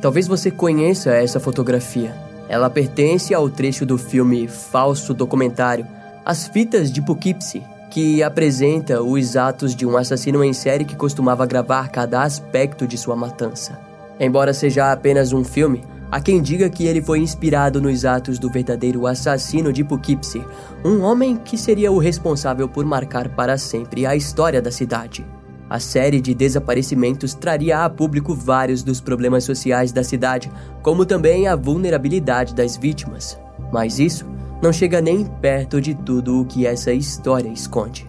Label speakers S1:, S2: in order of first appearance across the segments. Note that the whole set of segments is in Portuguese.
S1: Talvez você conheça essa fotografia. Ela pertence ao trecho do filme falso documentário As Fitas de Poughkeepsie, que apresenta os atos de um assassino em série que costumava gravar cada aspecto de sua matança. Embora seja apenas um filme, há quem diga que ele foi inspirado nos atos do verdadeiro assassino de Poughkeepsie, um homem que seria o responsável por marcar para sempre a história da cidade. A série de desaparecimentos traria a público vários dos problemas sociais da cidade, como também a vulnerabilidade das vítimas. Mas isso não chega nem perto de tudo o que essa história esconde.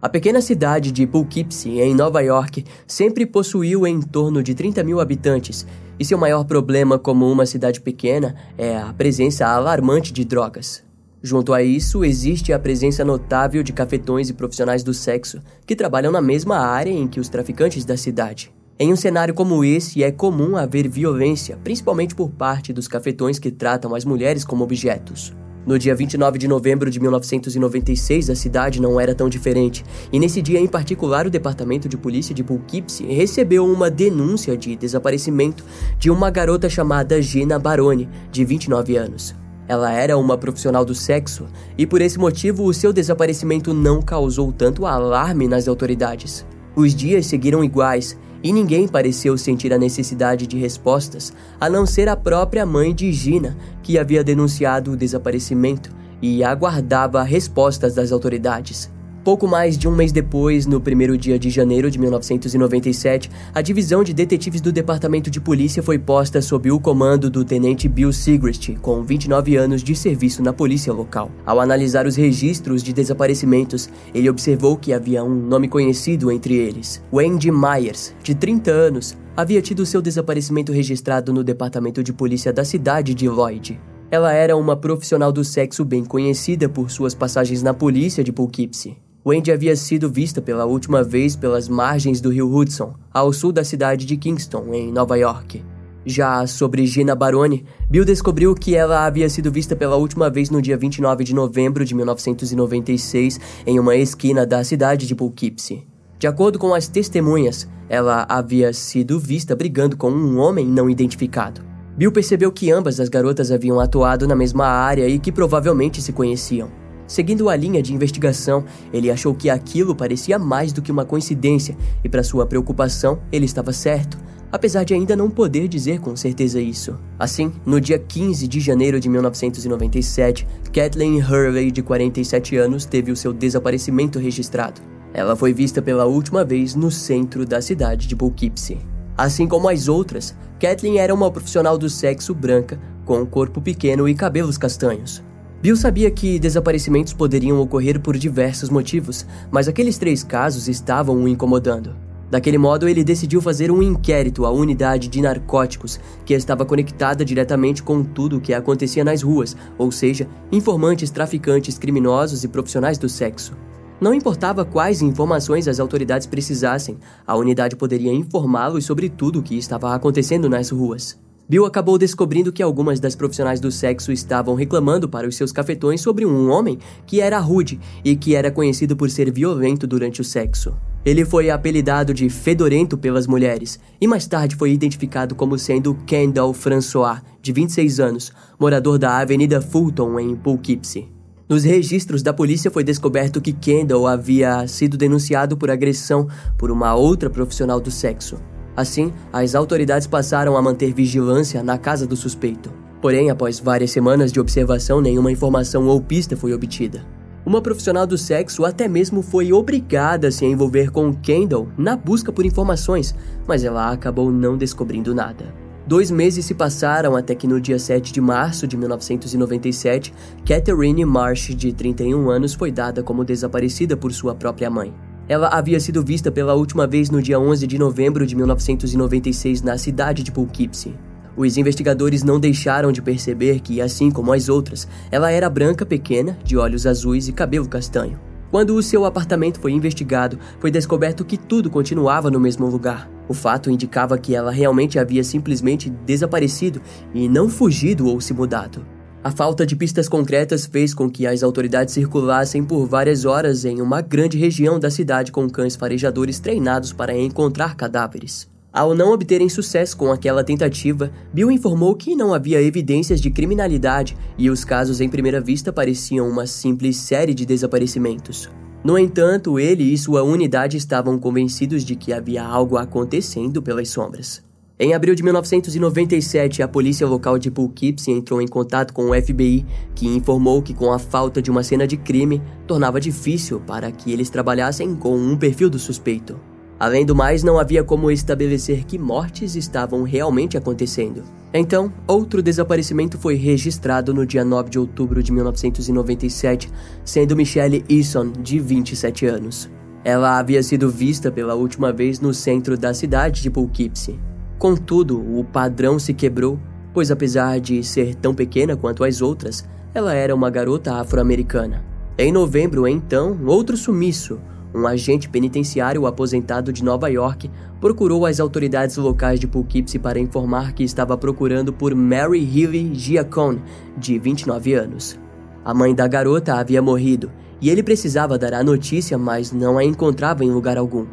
S1: A pequena cidade de Poughkeepsie, em Nova York, sempre possuiu em torno de 30 mil habitantes, e seu maior problema como uma cidade pequena é a presença alarmante de drogas. Junto a isso, existe a presença notável de cafetões e profissionais do sexo que trabalham na mesma área em que os traficantes da cidade. Em um cenário como esse, é comum haver violência, principalmente por parte dos cafetões que tratam as mulheres como objetos. No dia 29 de novembro de 1996, a cidade não era tão diferente, e nesse dia em particular, o Departamento de Polícia de Poughkeepsie recebeu uma denúncia de desaparecimento de uma garota chamada Gina Baroni, de 29 anos. Ela era uma profissional do sexo e por esse motivo o seu desaparecimento não causou tanto alarme nas autoridades. Os dias seguiram iguais e ninguém pareceu sentir a necessidade de respostas, a não ser a própria mãe de Gina, que havia denunciado o desaparecimento e aguardava respostas das autoridades. Pouco mais de um mês depois, no primeiro dia de janeiro de 1997, a divisão de detetives do Departamento de Polícia foi posta sob o comando do tenente Bill Sigrist, com 29 anos de serviço na polícia local. Ao analisar os registros de desaparecimentos, ele observou que havia um nome conhecido entre eles. Wendy Myers, de 30 anos, havia tido seu desaparecimento registrado no Departamento de Polícia da cidade de Lloyd. Ela era uma profissional do sexo bem conhecida por suas passagens na polícia de Poughkeepsie. Wendy havia sido vista pela última vez pelas margens do rio Hudson, ao sul da cidade de Kingston, em Nova York. Já sobre Gina Baroni, Bill descobriu que ela havia sido vista pela última vez no dia 29 de novembro de 1996 em uma esquina da cidade de Poughkeepsie. De acordo com as testemunhas, ela havia sido vista brigando com um homem não identificado. Bill percebeu que ambas as garotas haviam atuado na mesma área e que provavelmente se conheciam. Seguindo a linha de investigação, ele achou que aquilo parecia mais do que uma coincidência e, para sua preocupação, ele estava certo, apesar de ainda não poder dizer com certeza isso. Assim, no dia 15 de janeiro de 1997, Kathleen Hurley, de 47 anos, teve o seu desaparecimento registrado. Ela foi vista pela última vez no centro da cidade de Poughkeepsie. Assim como as outras, Kathleen era uma profissional do sexo branca, com um corpo pequeno e cabelos castanhos. Bill sabia que desaparecimentos poderiam ocorrer por diversos motivos, mas aqueles três casos estavam o incomodando. Daquele modo, ele decidiu fazer um inquérito à unidade de narcóticos, que estava conectada diretamente com tudo o que acontecia nas ruas, ou seja, informantes, traficantes, criminosos e profissionais do sexo. Não importava quais informações as autoridades precisassem, a unidade poderia informá-los sobre tudo o que estava acontecendo nas ruas. Bill acabou descobrindo que algumas das profissionais do sexo estavam reclamando para os seus cafetões sobre um homem que era rude e que era conhecido por ser violento durante o sexo. Ele foi apelidado de Fedorento pelas mulheres e mais tarde foi identificado como sendo Kendall François, de 26 anos, morador da Avenida Fulton em Poughkeepsie. Nos registros da polícia foi descoberto que Kendall havia sido denunciado por agressão por uma outra profissional do sexo. Assim, as autoridades passaram a manter vigilância na casa do suspeito. Porém, após várias semanas de observação, nenhuma informação ou pista foi obtida. Uma profissional do sexo até mesmo foi obrigada a se envolver com Kendall na busca por informações, mas ela acabou não descobrindo nada. Dois meses se passaram até que no dia 7 de março de 1997, Catherine Marsh, de 31 anos, foi dada como desaparecida por sua própria mãe. Ela havia sido vista pela última vez no dia 11 de novembro de 1996 na cidade de Poughkeepsie. Os investigadores não deixaram de perceber que, assim como as outras, ela era branca pequena, de olhos azuis e cabelo castanho. Quando o seu apartamento foi investigado, foi descoberto que tudo continuava no mesmo lugar. O fato indicava que ela realmente havia simplesmente desaparecido e não fugido ou se mudado. A falta de pistas concretas fez com que as autoridades circulassem por várias horas em uma grande região da cidade com cães farejadores treinados para encontrar cadáveres. Ao não obterem sucesso com aquela tentativa, Bill informou que não havia evidências de criminalidade e os casos em primeira vista pareciam uma simples série de desaparecimentos. No entanto, ele e sua unidade estavam convencidos de que havia algo acontecendo pelas sombras. Em abril de 1997, a polícia local de Poughkeepsie entrou em contato com o FBI, que informou que com a falta de uma cena de crime, tornava difícil para que eles trabalhassem com um perfil do suspeito. Além do mais, não havia como estabelecer que mortes estavam realmente acontecendo. Então, outro desaparecimento foi registrado no dia 9 de outubro de 1997, sendo Michelle Eason, de 27 anos. Ela havia sido vista pela última vez no centro da cidade de Poughkeepsie. Contudo, o padrão se quebrou, pois apesar de ser tão pequena quanto as outras, ela era uma garota afro-americana. Em novembro, então, outro sumiço, um agente penitenciário aposentado de Nova York, procurou as autoridades locais de Poughkeepsie para informar que estava procurando por Mary Healy Giacone, de 29 anos. A mãe da garota havia morrido e ele precisava dar a notícia, mas não a encontrava em lugar algum.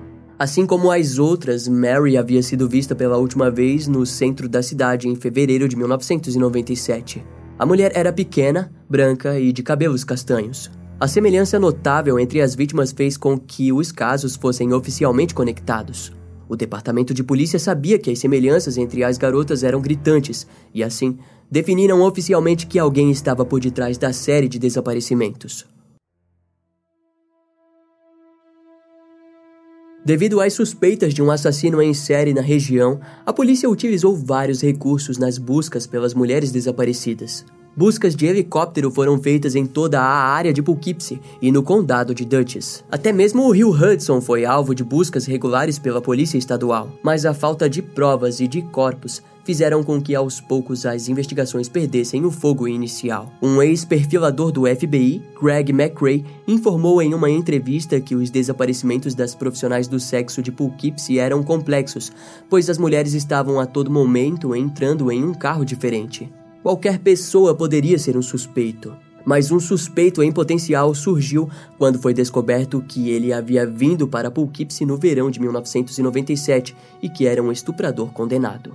S1: Assim como as outras, Mary havia sido vista pela última vez no centro da cidade em fevereiro de 1997. A mulher era pequena, branca e de cabelos castanhos. A semelhança notável entre as vítimas fez com que os casos fossem oficialmente conectados. O departamento de polícia sabia que as semelhanças entre as garotas eram gritantes e, assim, definiram oficialmente que alguém estava por detrás da série de desaparecimentos. Devido às suspeitas de um assassino em série na região, a polícia utilizou vários recursos nas buscas pelas mulheres desaparecidas. Buscas de helicóptero foram feitas em toda a área de Poughkeepsie e no condado de Dutchess. Até mesmo o rio Hudson foi alvo de buscas regulares pela polícia estadual, mas a falta de provas e de corpos fizeram com que aos poucos as investigações perdessem o fogo inicial. Um ex-perfilador do FBI, Greg McRae, informou em uma entrevista que os desaparecimentos das profissionais do sexo de Poughkeepsie eram complexos, pois as mulheres estavam a todo momento entrando em um carro diferente. Qualquer pessoa poderia ser um suspeito. Mas um suspeito em potencial surgiu quando foi descoberto que ele havia vindo para Poughkeepsie no verão de 1997 e que era um estuprador condenado.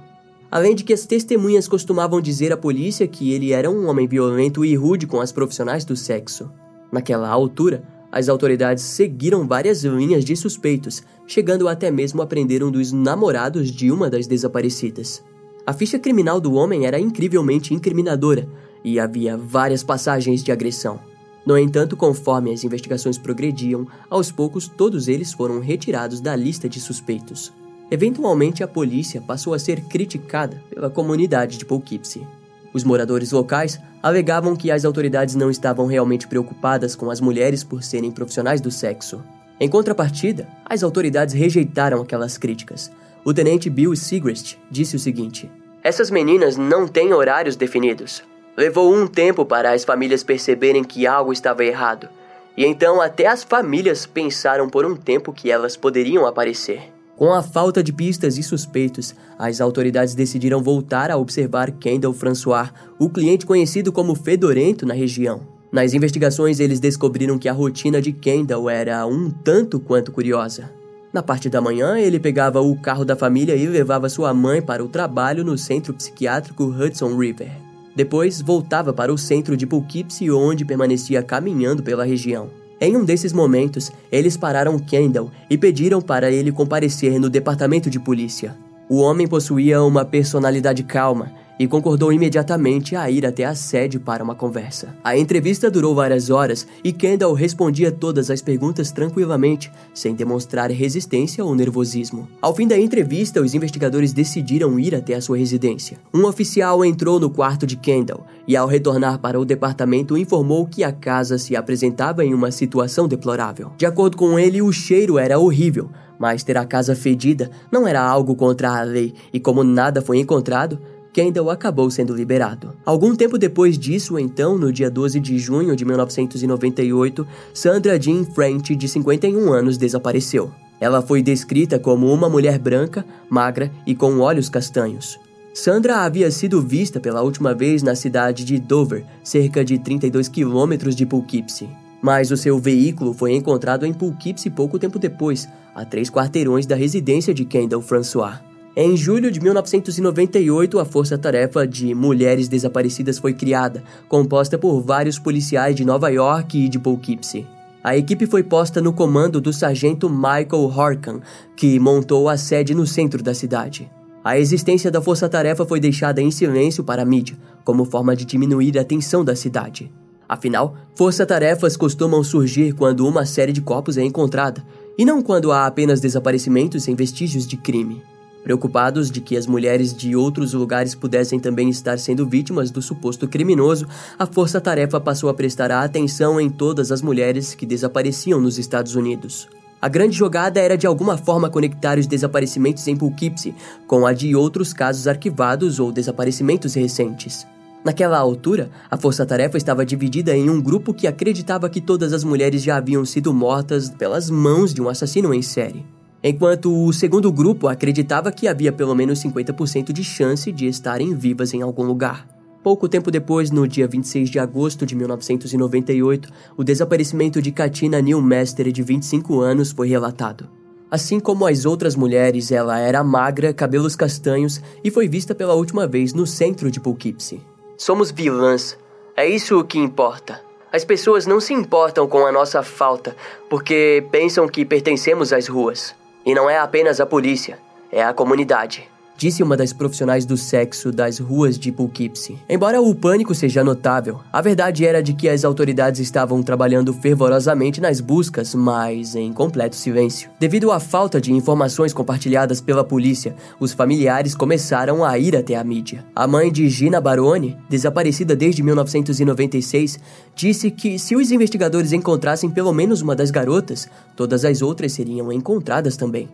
S1: Além de que as testemunhas costumavam dizer à polícia que ele era um homem violento e rude com as profissionais do sexo. Naquela altura, as autoridades seguiram várias linhas de suspeitos, chegando até mesmo a prender um dos namorados de uma das desaparecidas. A ficha criminal do homem era incrivelmente incriminadora e havia várias passagens de agressão. No entanto, conforme as investigações progrediam, aos poucos todos eles foram retirados da lista de suspeitos. Eventualmente, a polícia passou a ser criticada pela comunidade de Poughkeepsie. Os moradores locais alegavam que as autoridades não estavam realmente preocupadas com as mulheres por serem profissionais do sexo. Em contrapartida, as autoridades rejeitaram aquelas críticas. O tenente Bill Segrest disse o seguinte: Essas meninas não têm horários definidos. Levou um tempo para as famílias perceberem que algo estava errado. E então até as famílias pensaram por um tempo que elas poderiam aparecer. Com a falta de pistas e suspeitos, as autoridades decidiram voltar a observar Kendall François, o cliente conhecido como fedorento na região. Nas investigações, eles descobriram que a rotina de Kendall era um tanto quanto curiosa. Na parte da manhã, ele pegava o carro da família e levava sua mãe para o trabalho no centro psiquiátrico Hudson River. Depois, voltava para o centro de Poughkeepsie, onde permanecia caminhando pela região. Em um desses momentos, eles pararam Kendall e pediram para ele comparecer no departamento de polícia. O homem possuía uma personalidade calma e concordou imediatamente a ir até a sede para uma conversa. A entrevista durou várias horas e Kendall respondia todas as perguntas tranquilamente, sem demonstrar resistência ou nervosismo. Ao fim da entrevista, os investigadores decidiram ir até a sua residência. Um oficial entrou no quarto de Kendall e, ao retornar para o departamento, informou que a casa se apresentava em uma situação deplorável. De acordo com ele, o cheiro era horrível, mas ter a casa fedida não era algo contra a lei, e como nada foi encontrado, Kendall acabou sendo liberado. Algum tempo depois disso, então, no dia 12 de junho de 1998, Sandra Jean French, de 51 anos, desapareceu. Ela foi descrita como uma mulher branca, magra e com olhos castanhos. Sandra havia sido vista pela última vez na cidade de Dover, cerca de 32 quilômetros de Poughkeepsie. Mas o seu veículo foi encontrado em Poughkeepsie pouco tempo depois, a três quarteirões da residência de Kendall François. Em julho de 1998, a Força Tarefa de Mulheres Desaparecidas foi criada, composta por vários policiais de Nova York e de Poughkeepsie. A equipe foi posta no comando do sargento Michael Horkan, que montou a sede no centro da cidade. A existência da Força Tarefa foi deixada em silêncio para a mídia, como forma de diminuir a tensão da cidade. Afinal, força-tarefas costumam surgir quando uma série de corpos é encontrada, e não quando há apenas desaparecimentos sem vestígios de crime. Preocupados de que as mulheres de outros lugares pudessem também estar sendo vítimas do suposto criminoso, a Força Tarefa passou a prestar atenção em todas as mulheres que desapareciam nos Estados Unidos. A grande jogada era de alguma forma conectar os desaparecimentos em Poughkeepsie com a de outros casos arquivados ou desaparecimentos recentes. Naquela altura, a força-tarefa estava dividida em um grupo que acreditava que todas as mulheres já haviam sido mortas pelas mãos de um assassino em série enquanto o segundo grupo acreditava que havia pelo menos 50% de chance de estarem vivas em algum lugar. Pouco tempo depois, no dia 26 de agosto de 1998, o desaparecimento de Katina Newmaster, de 25 anos, foi relatado. Assim como as outras mulheres, ela era magra, cabelos castanhos e foi vista pela última vez no centro de Poughkeepsie. Somos vilãs. É isso o que importa. As pessoas não se importam com a nossa falta porque pensam que pertencemos às ruas. E não é apenas a polícia, é a comunidade disse uma das profissionais do sexo das ruas de Poughkeepsie. Embora o pânico seja notável, a verdade era de que as autoridades estavam trabalhando fervorosamente nas buscas, mas em completo silêncio. Devido à falta de informações compartilhadas pela polícia, os familiares começaram a ir até a mídia. A mãe de Gina Baroni, desaparecida desde 1996, disse que se os investigadores encontrassem pelo menos uma das garotas, todas as outras seriam encontradas também.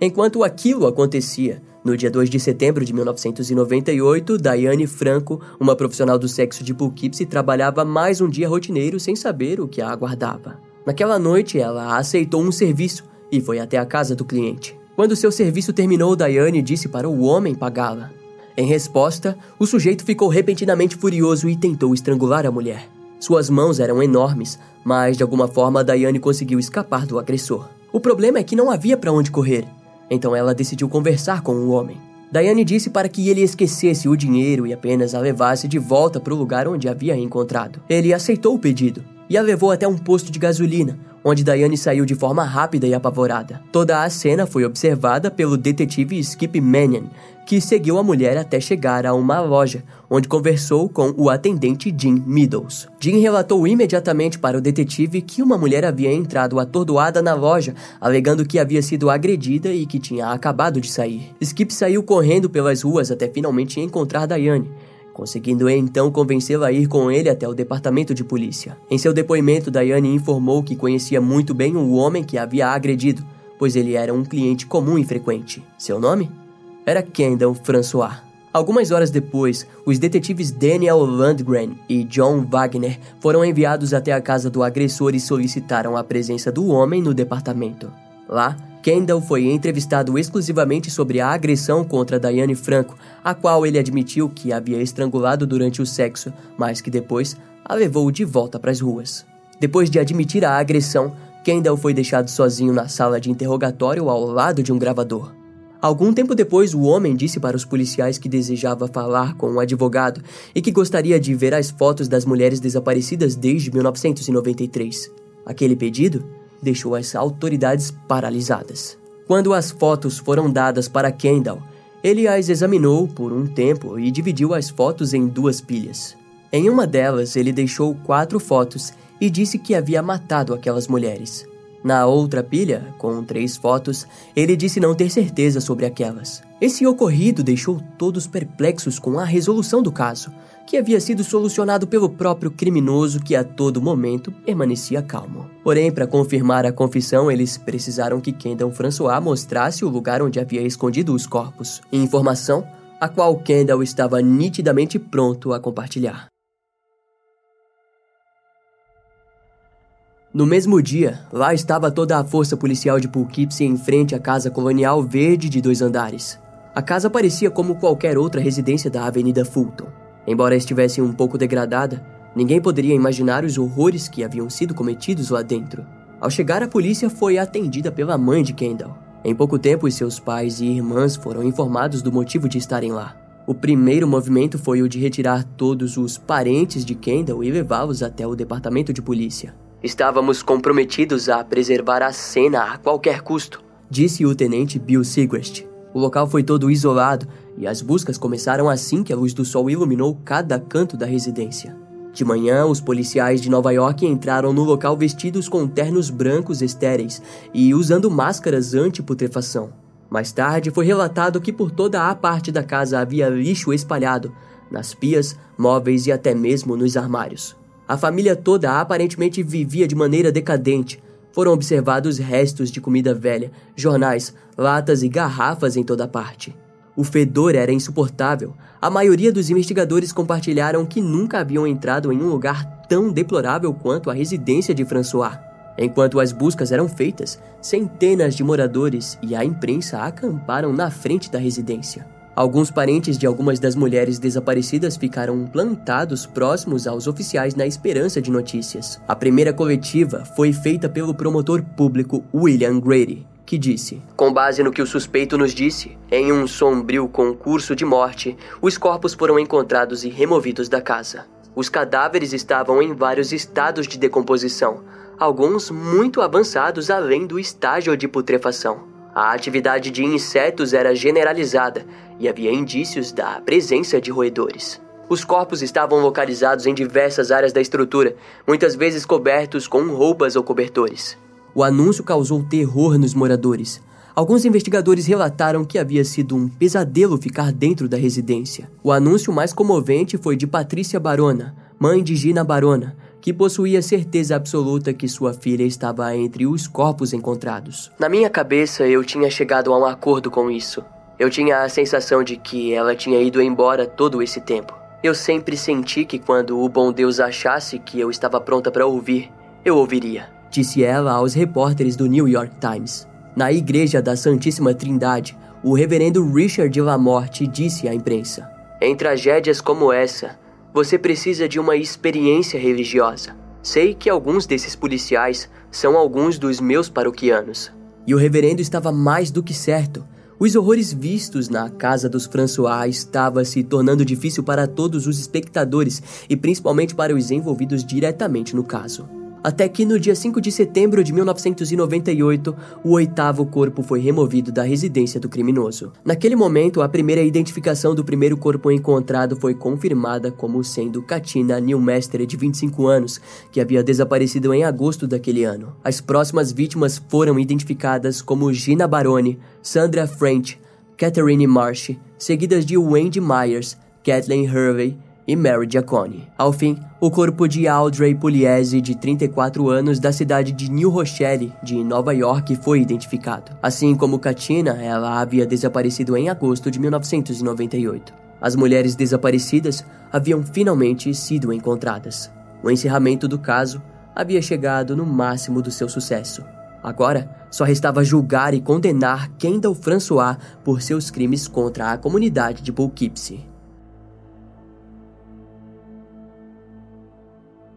S1: Enquanto aquilo acontecia, no dia 2 de setembro de 1998, Daiane Franco, uma profissional do sexo de Poughkeepsie, trabalhava mais um dia rotineiro sem saber o que a aguardava. Naquela noite, ela aceitou um serviço e foi até a casa do cliente. Quando seu serviço terminou, Daiane disse para o homem pagá-la. Em resposta, o sujeito ficou repentinamente furioso e tentou estrangular a mulher. Suas mãos eram enormes, mas de alguma forma Daiane conseguiu escapar do agressor. O problema é que não havia para onde correr. Então ela decidiu conversar com o homem. Diane disse para que ele esquecesse o dinheiro e apenas a levasse de volta para o lugar onde havia encontrado. Ele aceitou o pedido e a levou até um posto de gasolina, onde Diane saiu de forma rápida e apavorada. Toda a cena foi observada pelo detetive Skip Mannion, que seguiu a mulher até chegar a uma loja, onde conversou com o atendente Jim Meadows. Jim relatou imediatamente para o detetive que uma mulher havia entrado atordoada na loja, alegando que havia sido agredida e que tinha acabado de sair. Skip saiu correndo pelas ruas até finalmente encontrar Diane conseguindo então convencê-la a ir com ele até o departamento de polícia. Em seu depoimento, Diane informou que conhecia muito bem o homem que havia agredido, pois ele era um cliente comum e frequente. Seu nome? Era Kendall François. Algumas horas depois, os detetives Daniel Landgren e John Wagner foram enviados até a casa do agressor e solicitaram a presença do homem no departamento. Lá, Kendall foi entrevistado exclusivamente sobre a agressão contra Diane Franco, a qual ele admitiu que havia estrangulado durante o sexo, mas que depois a levou de volta para as ruas. Depois de admitir a agressão, Kendall foi deixado sozinho na sala de interrogatório ao lado de um gravador. Algum tempo depois, o homem disse para os policiais que desejava falar com um advogado e que gostaria de ver as fotos das mulheres desaparecidas desde 1993. Aquele pedido deixou as autoridades paralisadas. Quando as fotos foram dadas para Kendall, Ele as examinou por um tempo e dividiu as fotos em duas pilhas. Em uma delas, ele deixou quatro fotos e disse que havia matado aquelas mulheres. Na outra pilha, com três fotos, ele disse não ter certeza sobre aquelas. Esse ocorrido deixou todos perplexos com a resolução do caso, que havia sido solucionado pelo próprio criminoso que a todo momento permanecia calmo. Porém, para confirmar a confissão, eles precisaram que Kendall François mostrasse o lugar onde havia escondido os corpos. Informação a qual Kendall estava nitidamente pronto a compartilhar. No mesmo dia, lá estava toda a força policial de Poughkeepsie em frente à casa colonial verde de dois andares. A casa parecia como qualquer outra residência da Avenida Fulton. Embora estivesse um pouco degradada, ninguém poderia imaginar os horrores que haviam sido cometidos lá dentro. Ao chegar, a polícia foi atendida pela mãe de Kendall. Em pouco tempo, seus pais e irmãs foram informados do motivo de estarem lá. O primeiro movimento foi o de retirar todos os parentes de Kendall e levá-los até o departamento de polícia. Estávamos comprometidos a preservar a cena a qualquer custo, disse o tenente Bill Segrest. O local foi todo isolado e as buscas começaram assim que a luz do sol iluminou cada canto da residência. De manhã, os policiais de Nova York entraram no local vestidos com ternos brancos estéreis e usando máscaras anti-putrefação. Mais tarde, foi relatado que por toda a parte da casa havia lixo espalhado, nas pias, móveis e até mesmo nos armários. A família toda aparentemente vivia de maneira decadente. Foram observados restos de comida velha, jornais, latas e garrafas em toda parte. O fedor era insuportável. A maioria dos investigadores compartilharam que nunca haviam entrado em um lugar tão deplorável quanto a residência de François. Enquanto as buscas eram feitas, centenas de moradores e a imprensa acamparam na frente da residência. Alguns parentes de algumas das mulheres desaparecidas ficaram plantados próximos aos oficiais na esperança de notícias. A primeira coletiva foi feita pelo promotor público William Grady, que disse: Com base no que o suspeito nos disse, em um sombrio concurso de morte, os corpos foram encontrados e removidos da casa. Os cadáveres estavam em vários estados de decomposição, alguns muito avançados além do estágio de putrefação. A atividade de insetos era generalizada e havia indícios da presença de roedores. Os corpos estavam localizados em diversas áreas da estrutura, muitas vezes cobertos com roupas ou cobertores. O anúncio causou terror nos moradores. Alguns investigadores relataram que havia sido um pesadelo ficar dentro da residência. O anúncio mais comovente foi de Patrícia Barona, mãe de Gina Barona, que possuía certeza absoluta que sua filha estava entre os corpos encontrados. Na minha cabeça, eu tinha chegado a um acordo com isso. Eu tinha a sensação de que ela tinha ido embora todo esse tempo. Eu sempre senti que quando o bom Deus achasse que eu estava pronta para ouvir, eu ouviria, disse ela aos repórteres do New York Times. Na igreja da Santíssima Trindade, o reverendo Richard Lamorte disse à imprensa: Em tragédias como essa, você precisa de uma experiência religiosa. Sei que alguns desses policiais são alguns dos meus paroquianos. E o reverendo estava mais do que certo. Os horrores vistos na casa dos François estava se tornando difícil para todos os espectadores e principalmente para os envolvidos diretamente no caso até que no dia 5 de setembro de 1998, o oitavo corpo foi removido da residência do criminoso. Naquele momento, a primeira identificação do primeiro corpo encontrado foi confirmada como sendo Katina Newmaster, de 25 anos, que havia desaparecido em agosto daquele ano. As próximas vítimas foram identificadas como Gina Baroni, Sandra French, Catherine Marsh, seguidas de Wendy Myers, Kathleen Hervey e Mary Giacone. Ao fim, o corpo de Audrey Pugliese, de 34 anos, da cidade de New Rochelle, de Nova York, foi identificado. Assim como Katina, ela havia desaparecido em agosto de 1998. As mulheres desaparecidas haviam finalmente sido encontradas. O encerramento do caso havia chegado no máximo do seu sucesso. Agora, só restava julgar e condenar Kendall François por seus crimes contra a comunidade de Poughkeepsie.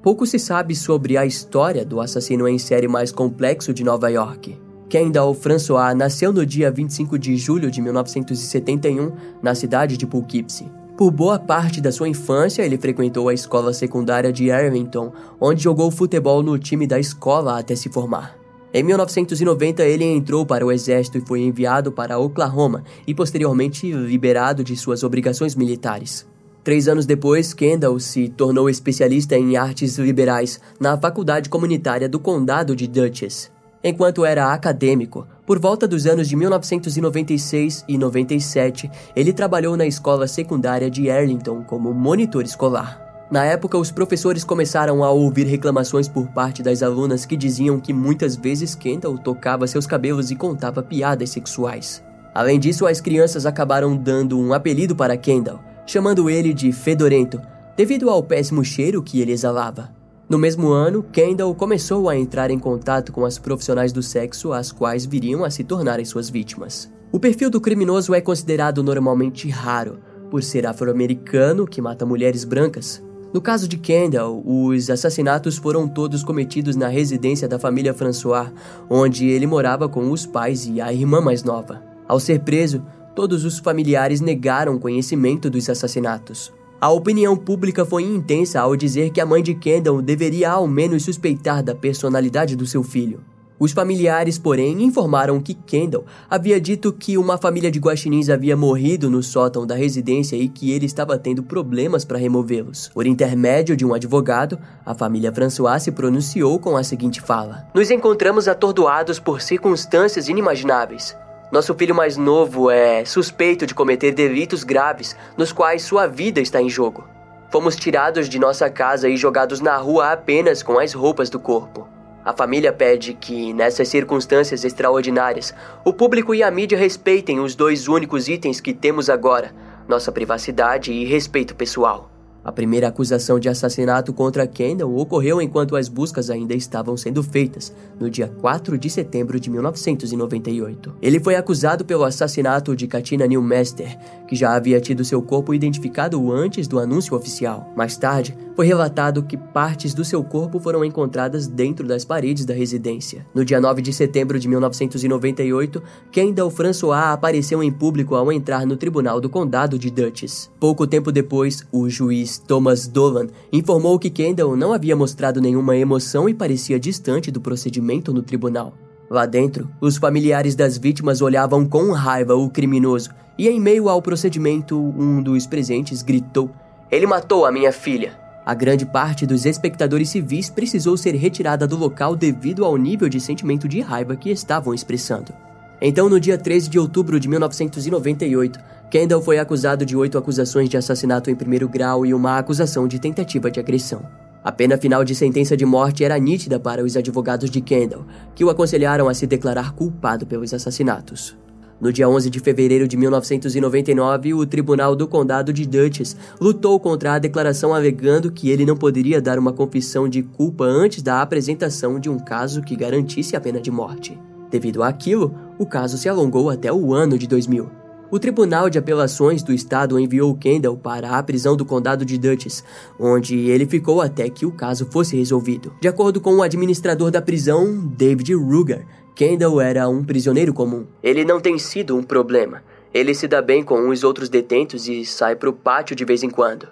S1: Pouco se sabe sobre a história do assassino em série mais complexo de Nova York. Kendall François nasceu no dia 25 de julho de 1971 na cidade de Poughkeepsie. Por boa parte da sua infância, ele frequentou a escola secundária de Arlington, onde jogou futebol no time da escola até se formar. Em 1990, ele entrou para o exército e foi enviado para Oklahoma e posteriormente liberado de suas obrigações militares. Três anos depois, Kendall se tornou especialista em artes liberais na Faculdade Comunitária do Condado de Dutchess. Enquanto era acadêmico, por volta dos anos de 1996 e 97, ele trabalhou na escola secundária de Arlington como monitor escolar. Na época, os professores começaram a ouvir reclamações por parte das alunas que diziam que muitas vezes Kendall tocava seus cabelos e contava piadas sexuais. Além disso, as crianças acabaram dando um apelido para Kendall, chamando ele de Fedorento, devido ao péssimo cheiro que ele exalava. No mesmo ano, Kendall começou a entrar em contato com as profissionais do sexo, as quais viriam a se tornar as suas vítimas. O perfil do criminoso é considerado normalmente raro, por ser afro-americano que mata mulheres brancas, no caso de Kendall, os assassinatos foram todos cometidos na residência da família François, onde ele morava com os pais e a irmã mais nova. Ao ser preso, todos os familiares negaram conhecimento dos assassinatos. A opinião pública foi intensa ao dizer que a mãe de Kendall deveria ao menos suspeitar da personalidade do seu filho. Os familiares, porém, informaram que Kendall havia dito que uma família de guaxinins havia morrido no sótão da residência e que ele estava tendo problemas para removê-los. Por intermédio de um advogado, a família François se pronunciou com a seguinte fala: Nos encontramos atordoados por circunstâncias inimagináveis. Nosso filho mais novo é suspeito de cometer delitos graves, nos quais sua vida está em jogo. Fomos tirados de nossa casa e jogados na rua apenas com as roupas do corpo. A família pede que, nessas circunstâncias extraordinárias, o público e a mídia respeitem os dois únicos itens que temos agora: nossa privacidade e respeito pessoal. A primeira acusação de assassinato contra Kendall ocorreu enquanto as buscas ainda estavam sendo feitas, no dia 4 de setembro de 1998. Ele foi acusado pelo assassinato de Katina Newmaster, que já havia tido seu corpo identificado antes do anúncio oficial. Mais tarde, foi relatado que partes do seu corpo foram encontradas dentro das paredes da residência. No dia 9 de setembro de 1998, Kendall François apareceu em público ao entrar no tribunal do condado de Dutchess. Pouco tempo depois, o juiz Thomas Dolan informou que Kendall não havia mostrado nenhuma emoção e parecia distante do procedimento no tribunal. Lá dentro, os familiares das vítimas olhavam com raiva o criminoso e, em meio ao procedimento, um dos presentes gritou: Ele matou a minha filha. A grande parte dos espectadores civis precisou ser retirada do local devido ao nível de sentimento de raiva que estavam expressando. Então, no dia 13 de outubro de 1998, Kendall foi acusado de oito acusações de assassinato em primeiro grau e uma acusação de tentativa de agressão. A pena final de sentença de morte era nítida para os advogados de Kendall, que o aconselharam a se declarar culpado pelos assassinatos. No dia 11 de fevereiro de 1999, o Tribunal do Condado de Dutchess lutou contra a declaração alegando que ele não poderia dar uma confissão de culpa antes da apresentação de um caso que garantisse a pena de morte. Devido àquilo, o caso se alongou até o ano de 2000. O Tribunal de Apelações do Estado enviou Kendall para a prisão do condado de Dutchess, onde ele ficou até que o caso fosse resolvido. De acordo com o administrador da prisão, David Ruger, Kendall era um prisioneiro comum. Ele não tem sido um problema. Ele se dá bem com os outros detentos e sai para o pátio de vez em quando,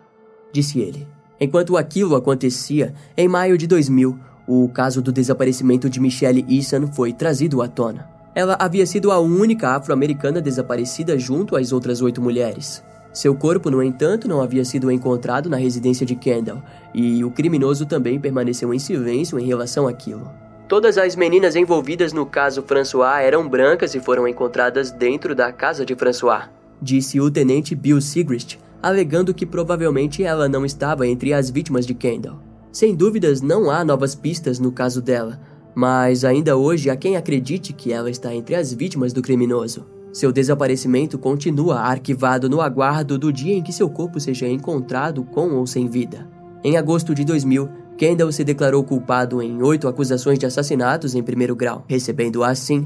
S1: disse ele. Enquanto aquilo acontecia, em maio de 2000, o caso do desaparecimento de Michelle Eason foi trazido à tona. Ela havia sido a única afro-americana desaparecida junto às outras oito mulheres. Seu corpo, no entanto, não havia sido encontrado na residência de Kendall, e o criminoso também permaneceu em silêncio em relação àquilo. Todas as meninas envolvidas no caso François eram brancas e foram encontradas dentro da casa de François, disse o tenente Bill Sigrist, alegando que provavelmente ela não estava entre as vítimas de Kendall. Sem dúvidas, não há novas pistas no caso dela, mas ainda hoje há quem acredite que ela está entre as vítimas do criminoso. Seu desaparecimento continua arquivado no aguardo do dia em que seu corpo seja encontrado com ou sem vida. Em agosto de 2000, Kendall se declarou culpado em oito acusações de assassinatos em primeiro grau, recebendo assim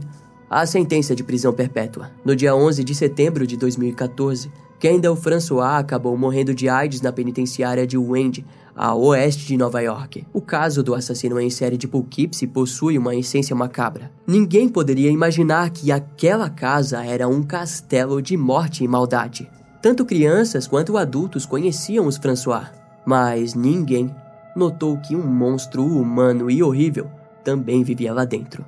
S1: a sentença de prisão perpétua. No dia 11 de setembro de 2014, Kendall François acabou morrendo de AIDS na penitenciária de Wende, a oeste de Nova York. O caso do assassino em série de Poughkeepsie possui uma essência macabra. Ninguém poderia imaginar que aquela casa era um castelo de morte e maldade. Tanto crianças quanto adultos conheciam os François, mas ninguém notou que um monstro humano e horrível também vivia lá dentro.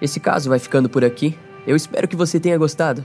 S1: Esse caso vai ficando por aqui. Eu espero que você tenha gostado.